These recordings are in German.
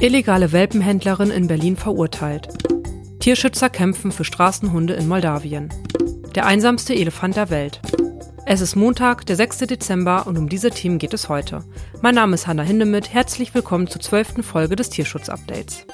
Illegale Welpenhändlerin in Berlin verurteilt. Tierschützer kämpfen für Straßenhunde in Moldawien. Der einsamste Elefant der Welt. Es ist Montag, der 6. Dezember und um diese Themen geht es heute. Mein Name ist Hanna Hindemith. Herzlich willkommen zur zwölften Folge des Tierschutz-Updates.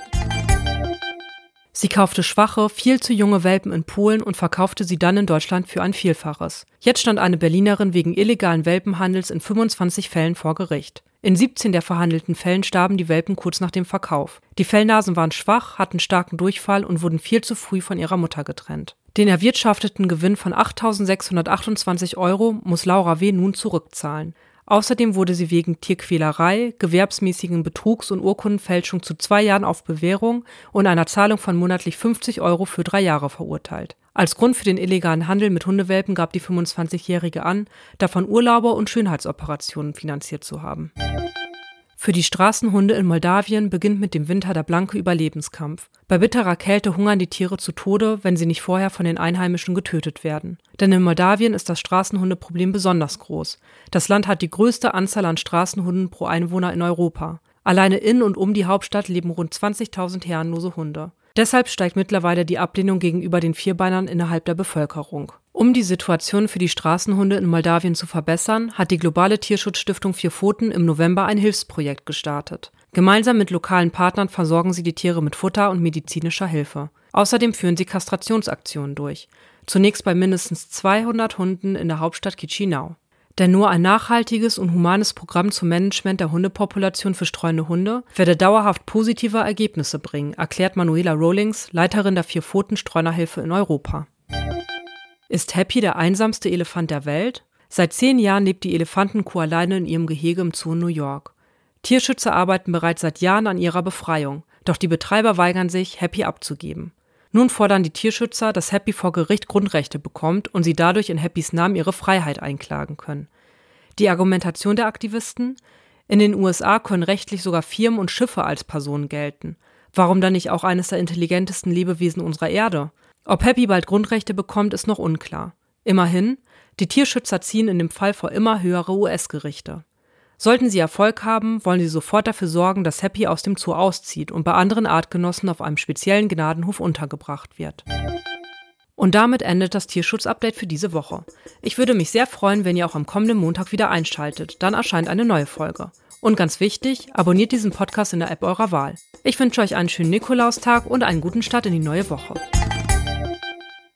Sie kaufte schwache, viel zu junge Welpen in Polen und verkaufte sie dann in Deutschland für ein Vielfaches. Jetzt stand eine Berlinerin wegen illegalen Welpenhandels in 25 Fällen vor Gericht. In 17 der verhandelten Fällen starben die Welpen kurz nach dem Verkauf. Die Fellnasen waren schwach, hatten starken Durchfall und wurden viel zu früh von ihrer Mutter getrennt. Den erwirtschafteten Gewinn von 8.628 Euro muss Laura W. nun zurückzahlen. Außerdem wurde sie wegen Tierquälerei, gewerbsmäßigen Betrugs und Urkundenfälschung zu zwei Jahren auf Bewährung und einer Zahlung von monatlich 50 Euro für drei Jahre verurteilt. Als Grund für den illegalen Handel mit Hundewelpen gab die 25-Jährige an, davon Urlauber und Schönheitsoperationen finanziert zu haben. Für die Straßenhunde in Moldawien beginnt mit dem Winter der blanke Überlebenskampf. Bei bitterer Kälte hungern die Tiere zu Tode, wenn sie nicht vorher von den Einheimischen getötet werden. Denn in Moldawien ist das Straßenhundeproblem besonders groß. Das Land hat die größte Anzahl an Straßenhunden pro Einwohner in Europa. Alleine in und um die Hauptstadt leben rund 20.000 herrenlose Hunde. Deshalb steigt mittlerweile die Ablehnung gegenüber den Vierbeinern innerhalb der Bevölkerung. Um die Situation für die Straßenhunde in Moldawien zu verbessern, hat die globale Tierschutzstiftung Vier Pfoten im November ein Hilfsprojekt gestartet. Gemeinsam mit lokalen Partnern versorgen sie die Tiere mit Futter und medizinischer Hilfe. Außerdem führen sie Kastrationsaktionen durch. Zunächst bei mindestens 200 Hunden in der Hauptstadt Chisinau. Denn nur ein nachhaltiges und humanes Programm zum Management der Hundepopulation für streunende Hunde werde dauerhaft positive Ergebnisse bringen, erklärt Manuela Rawlings, Leiterin der Vier-Pfoten-Streunerhilfe in Europa. Ist Happy der einsamste Elefant der Welt? Seit zehn Jahren lebt die Elefantenkuh alleine in ihrem Gehege im Zoo New York. Tierschützer arbeiten bereits seit Jahren an ihrer Befreiung, doch die Betreiber weigern sich, Happy abzugeben. Nun fordern die Tierschützer, dass Happy vor Gericht Grundrechte bekommt und sie dadurch in Happys Namen ihre Freiheit einklagen können. Die Argumentation der Aktivisten? In den USA können rechtlich sogar Firmen und Schiffe als Personen gelten. Warum dann nicht auch eines der intelligentesten Lebewesen unserer Erde? Ob Happy bald Grundrechte bekommt, ist noch unklar. Immerhin, die Tierschützer ziehen in dem Fall vor immer höhere US-Gerichte. Sollten sie Erfolg haben, wollen sie sofort dafür sorgen, dass Happy aus dem Zoo auszieht und bei anderen Artgenossen auf einem speziellen Gnadenhof untergebracht wird. Und damit endet das Tierschutz-Update für diese Woche. Ich würde mich sehr freuen, wenn ihr auch am kommenden Montag wieder einschaltet. Dann erscheint eine neue Folge. Und ganz wichtig, abonniert diesen Podcast in der App eurer Wahl. Ich wünsche euch einen schönen Nikolaustag und einen guten Start in die neue Woche.